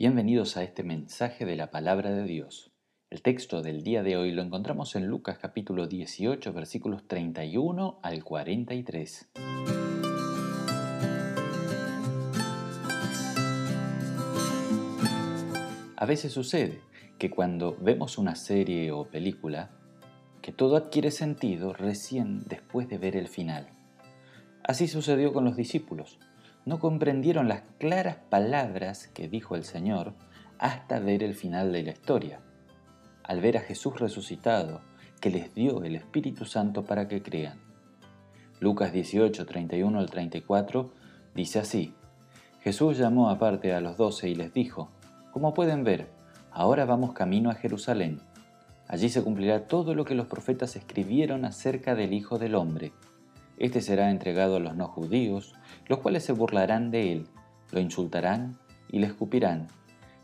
Bienvenidos a este mensaje de la palabra de Dios. El texto del día de hoy lo encontramos en Lucas capítulo 18 versículos 31 al 43. A veces sucede que cuando vemos una serie o película, que todo adquiere sentido recién después de ver el final. Así sucedió con los discípulos no comprendieron las claras palabras que dijo el Señor hasta ver el final de la historia, al ver a Jesús resucitado, que les dio el Espíritu Santo para que crean. Lucas 18, 31 al 34 dice así, Jesús llamó aparte a los doce y les dijo, Como pueden ver, ahora vamos camino a Jerusalén. Allí se cumplirá todo lo que los profetas escribieron acerca del Hijo del Hombre este será entregado a los no judíos, los cuales se burlarán de él, lo insultarán y le escupirán,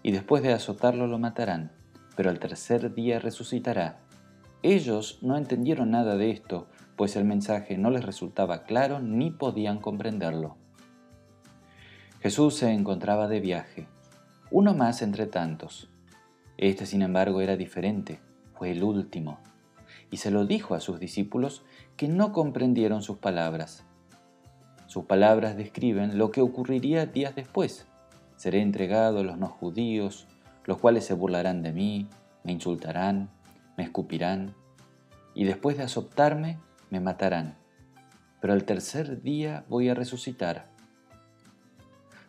y después de azotarlo lo matarán, pero al tercer día resucitará. Ellos no entendieron nada de esto, pues el mensaje no les resultaba claro ni podían comprenderlo. Jesús se encontraba de viaje, uno más entre tantos. Este, sin embargo, era diferente, fue el último y se lo dijo a sus discípulos que no comprendieron sus palabras. Sus palabras describen lo que ocurriría días después. Seré entregado a los no judíos, los cuales se burlarán de mí, me insultarán, me escupirán, y después de azotarme, me matarán. Pero al tercer día voy a resucitar.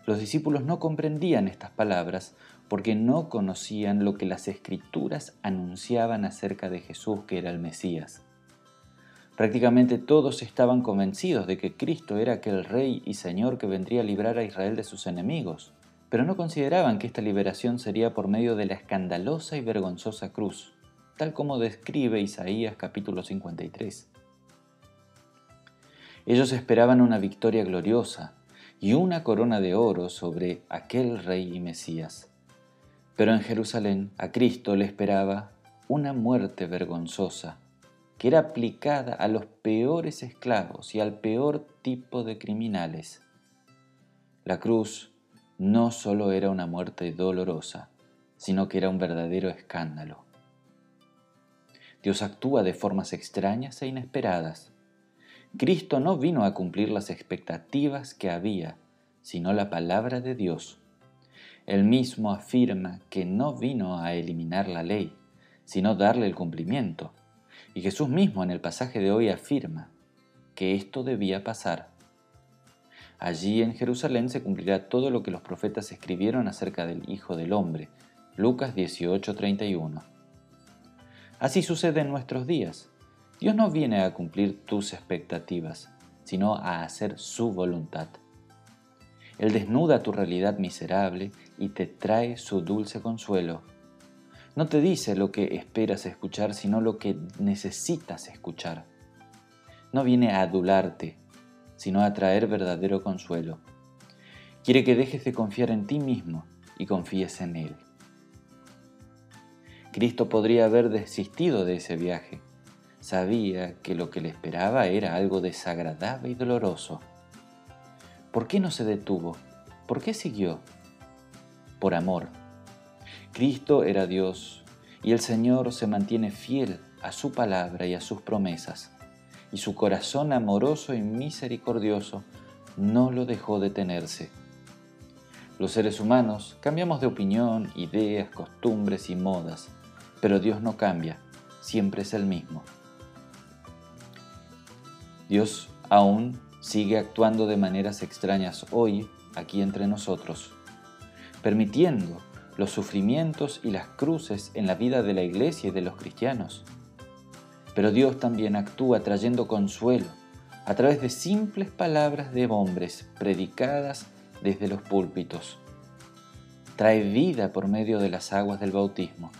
Los discípulos no comprendían estas palabras porque no conocían lo que las escrituras anunciaban acerca de Jesús que era el Mesías. Prácticamente todos estaban convencidos de que Cristo era aquel rey y señor que vendría a librar a Israel de sus enemigos, pero no consideraban que esta liberación sería por medio de la escandalosa y vergonzosa cruz, tal como describe Isaías capítulo 53. Ellos esperaban una victoria gloriosa y una corona de oro sobre aquel rey y Mesías. Pero en Jerusalén a Cristo le esperaba una muerte vergonzosa, que era aplicada a los peores esclavos y al peor tipo de criminales. La cruz no solo era una muerte dolorosa, sino que era un verdadero escándalo. Dios actúa de formas extrañas e inesperadas. Cristo no vino a cumplir las expectativas que había, sino la palabra de Dios él mismo afirma que no vino a eliminar la ley, sino darle el cumplimiento. Y Jesús mismo en el pasaje de hoy afirma que esto debía pasar. Allí en Jerusalén se cumplirá todo lo que los profetas escribieron acerca del Hijo del Hombre. Lucas 18:31. Así sucede en nuestros días. Dios no viene a cumplir tus expectativas, sino a hacer su voluntad. Él desnuda tu realidad miserable y te trae su dulce consuelo. No te dice lo que esperas escuchar, sino lo que necesitas escuchar. No viene a adularte, sino a traer verdadero consuelo. Quiere que dejes de confiar en ti mismo y confíes en Él. Cristo podría haber desistido de ese viaje. Sabía que lo que le esperaba era algo desagradable y doloroso ¿Por qué no se detuvo? ¿Por qué siguió? Por amor. Cristo era Dios y el Señor se mantiene fiel a su palabra y a sus promesas, y su corazón amoroso y misericordioso no lo dejó detenerse. Los seres humanos cambiamos de opinión, ideas, costumbres y modas, pero Dios no cambia, siempre es el mismo. Dios aún sigue actuando de maneras extrañas hoy aquí entre nosotros, permitiendo los sufrimientos y las cruces en la vida de la iglesia y de los cristianos. Pero Dios también actúa trayendo consuelo a través de simples palabras de hombres predicadas desde los púlpitos. Trae vida por medio de las aguas del bautismo,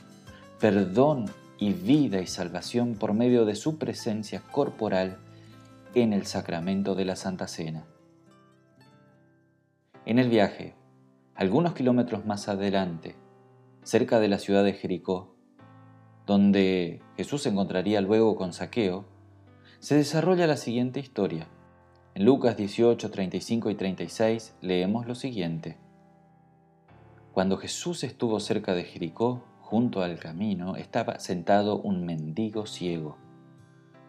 perdón y vida y salvación por medio de su presencia corporal en el sacramento de la Santa Cena. En el viaje, algunos kilómetros más adelante, cerca de la ciudad de Jericó, donde Jesús se encontraría luego con Saqueo, se desarrolla la siguiente historia. En Lucas 18, 35 y 36 leemos lo siguiente. Cuando Jesús estuvo cerca de Jericó, junto al camino, estaba sentado un mendigo ciego.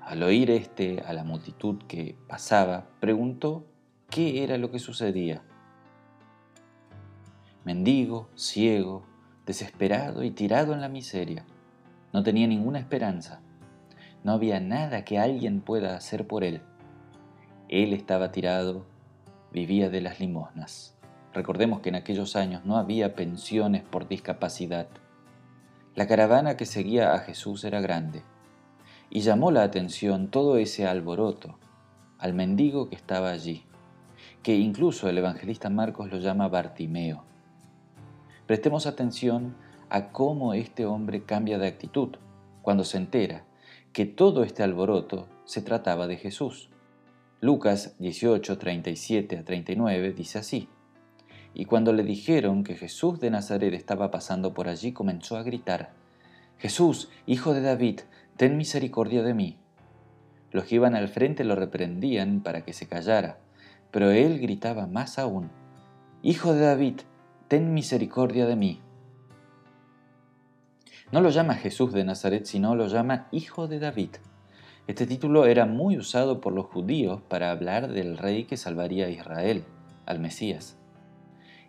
Al oír éste a la multitud que pasaba, preguntó qué era lo que sucedía. Mendigo, ciego, desesperado y tirado en la miseria. No tenía ninguna esperanza. No había nada que alguien pueda hacer por él. Él estaba tirado, vivía de las limosnas. Recordemos que en aquellos años no había pensiones por discapacidad. La caravana que seguía a Jesús era grande, y llamó la atención todo ese alboroto al mendigo que estaba allí, que incluso el evangelista Marcos lo llama Bartimeo. Prestemos atención a cómo este hombre cambia de actitud cuando se entera que todo este alboroto se trataba de Jesús. Lucas 18, 37 a 39 dice así. Y cuando le dijeron que Jesús de Nazaret estaba pasando por allí, comenzó a gritar, Jesús, hijo de David, ten misericordia de mí. Los que iban al frente lo reprendían para que se callara, pero él gritaba más aún, Hijo de David, ten misericordia de mí. No lo llama Jesús de Nazaret, sino lo llama Hijo de David. Este título era muy usado por los judíos para hablar del rey que salvaría a Israel, al Mesías.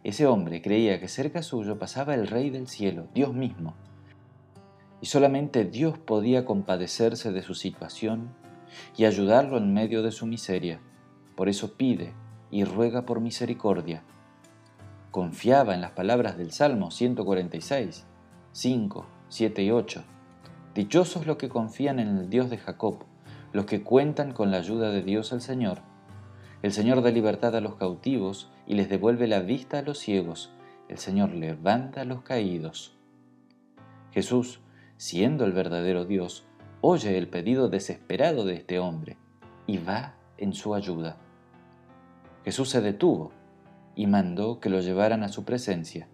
Ese hombre creía que cerca suyo pasaba el Rey del cielo, Dios mismo, y solamente Dios podía compadecerse de su situación y ayudarlo en medio de su miseria. Por eso pide y ruega por misericordia confiaba en las palabras del Salmo 146, 5, 7 y 8. Dichosos los que confían en el Dios de Jacob, los que cuentan con la ayuda de Dios el Señor. El Señor da libertad a los cautivos y les devuelve la vista a los ciegos. El Señor levanta a los caídos. Jesús, siendo el verdadero Dios, oye el pedido desesperado de este hombre y va en su ayuda. Jesús se detuvo y mandó que lo llevaran a su presencia.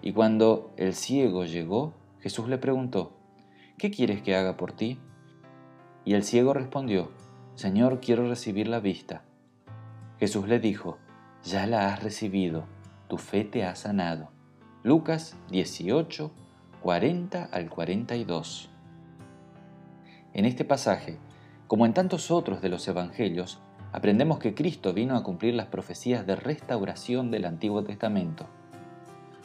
Y cuando el ciego llegó, Jesús le preguntó, ¿qué quieres que haga por ti? Y el ciego respondió, Señor, quiero recibir la vista. Jesús le dijo, ya la has recibido, tu fe te ha sanado. Lucas 18, 40 al 42. En este pasaje, como en tantos otros de los evangelios, aprendemos que Cristo vino a cumplir las profecías de restauración del Antiguo Testamento.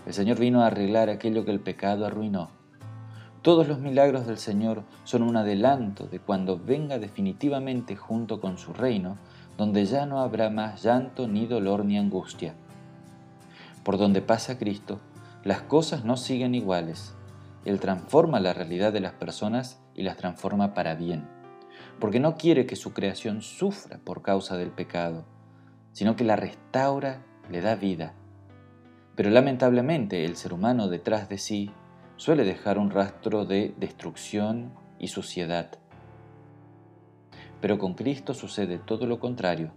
El Señor vino a arreglar aquello que el pecado arruinó. Todos los milagros del Señor son un adelanto de cuando venga definitivamente junto con su reino, donde ya no habrá más llanto, ni dolor, ni angustia. Por donde pasa Cristo, las cosas no siguen iguales. Él transforma la realidad de las personas y las transforma para bien porque no quiere que su creación sufra por causa del pecado, sino que la restaura, le da vida. Pero lamentablemente el ser humano detrás de sí suele dejar un rastro de destrucción y suciedad. Pero con Cristo sucede todo lo contrario.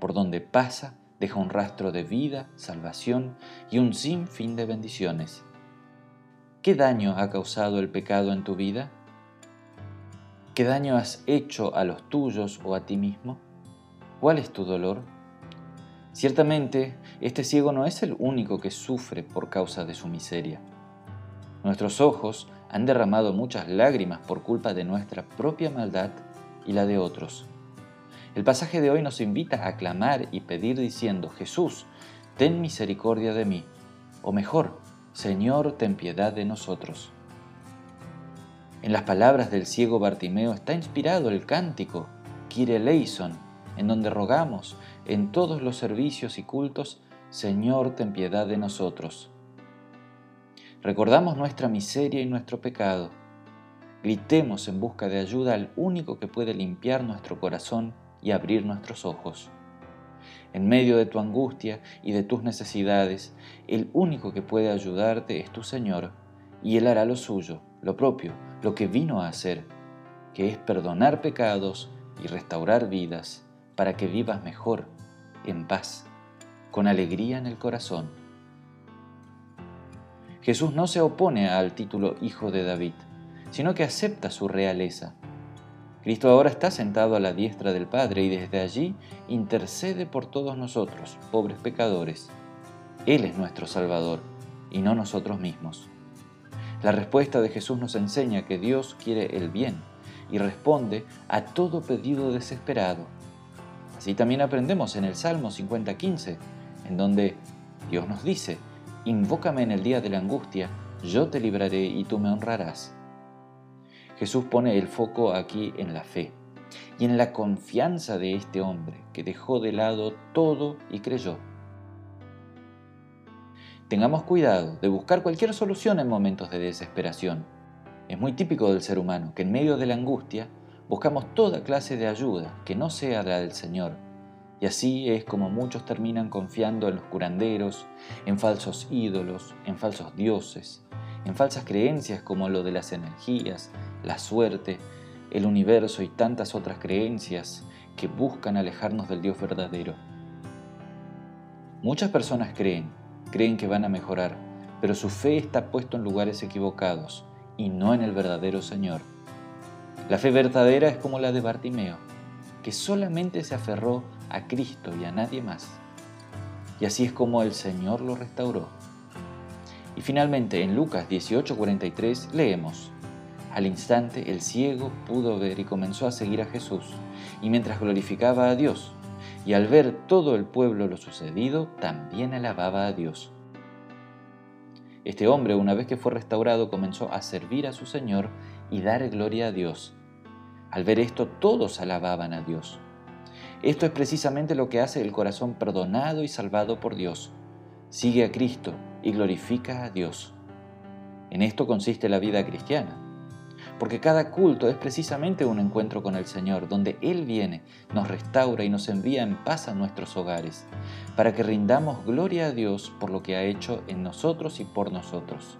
Por donde pasa, deja un rastro de vida, salvación y un sinfín de bendiciones. ¿Qué daño ha causado el pecado en tu vida? ¿Qué daño has hecho a los tuyos o a ti mismo? ¿Cuál es tu dolor? Ciertamente, este ciego no es el único que sufre por causa de su miseria. Nuestros ojos han derramado muchas lágrimas por culpa de nuestra propia maldad y la de otros. El pasaje de hoy nos invita a clamar y pedir diciendo, Jesús, ten misericordia de mí, o mejor, Señor, ten piedad de nosotros. En las palabras del ciego Bartimeo está inspirado el cántico Kire Leison, en donde rogamos en todos los servicios y cultos, Señor, ten piedad de nosotros. Recordamos nuestra miseria y nuestro pecado. Gritemos en busca de ayuda al único que puede limpiar nuestro corazón y abrir nuestros ojos. En medio de tu angustia y de tus necesidades, el único que puede ayudarte es tu Señor, y Él hará lo suyo, lo propio, lo que vino a hacer, que es perdonar pecados y restaurar vidas para que vivas mejor, en paz, con alegría en el corazón. Jesús no se opone al título Hijo de David, sino que acepta su realeza. Cristo ahora está sentado a la diestra del Padre y desde allí intercede por todos nosotros, pobres pecadores. Él es nuestro Salvador y no nosotros mismos. La respuesta de Jesús nos enseña que Dios quiere el bien y responde a todo pedido desesperado. Así también aprendemos en el Salmo 50:15, en donde Dios nos dice, Invócame en el día de la angustia, yo te libraré y tú me honrarás. Jesús pone el foco aquí en la fe y en la confianza de este hombre que dejó de lado todo y creyó. Tengamos cuidado de buscar cualquier solución en momentos de desesperación. Es muy típico del ser humano que en medio de la angustia buscamos toda clase de ayuda que no sea la del Señor. Y así es como muchos terminan confiando en los curanderos, en falsos ídolos, en falsos dioses, en falsas creencias como lo de las energías, la suerte, el universo y tantas otras creencias que buscan alejarnos del Dios verdadero. Muchas personas creen creen que van a mejorar, pero su fe está puesta en lugares equivocados y no en el verdadero Señor. La fe verdadera es como la de Bartimeo, que solamente se aferró a Cristo y a nadie más. Y así es como el Señor lo restauró. Y finalmente en Lucas 18:43 leemos, al instante el ciego pudo ver y comenzó a seguir a Jesús, y mientras glorificaba a Dios, y al ver todo el pueblo lo sucedido, también alababa a Dios. Este hombre, una vez que fue restaurado, comenzó a servir a su Señor y dar gloria a Dios. Al ver esto, todos alababan a Dios. Esto es precisamente lo que hace el corazón perdonado y salvado por Dios. Sigue a Cristo y glorifica a Dios. En esto consiste la vida cristiana porque cada culto es precisamente un encuentro con el Señor, donde Él viene, nos restaura y nos envía en paz a nuestros hogares, para que rindamos gloria a Dios por lo que ha hecho en nosotros y por nosotros.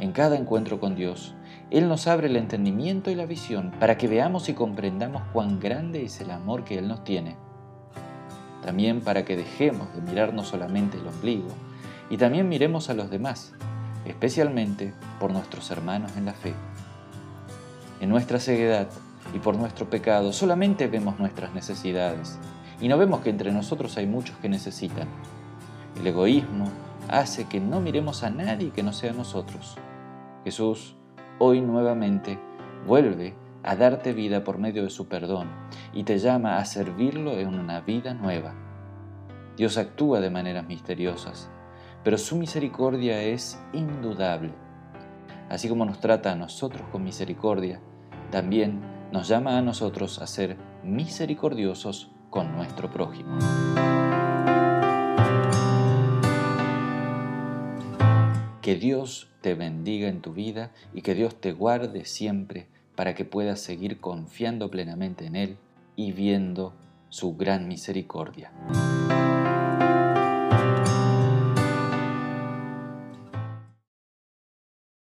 En cada encuentro con Dios, Él nos abre el entendimiento y la visión para que veamos y comprendamos cuán grande es el amor que Él nos tiene. También para que dejemos de mirarnos solamente el ombligo y también miremos a los demás, especialmente por nuestros hermanos en la fe. En nuestra ceguedad y por nuestro pecado solamente vemos nuestras necesidades y no vemos que entre nosotros hay muchos que necesitan. El egoísmo hace que no miremos a nadie que no sea nosotros. Jesús hoy nuevamente vuelve a darte vida por medio de su perdón y te llama a servirlo en una vida nueva. Dios actúa de maneras misteriosas, pero su misericordia es indudable. Así como nos trata a nosotros con misericordia, también nos llama a nosotros a ser misericordiosos con nuestro prójimo. Que Dios te bendiga en tu vida y que Dios te guarde siempre para que puedas seguir confiando plenamente en Él y viendo su gran misericordia.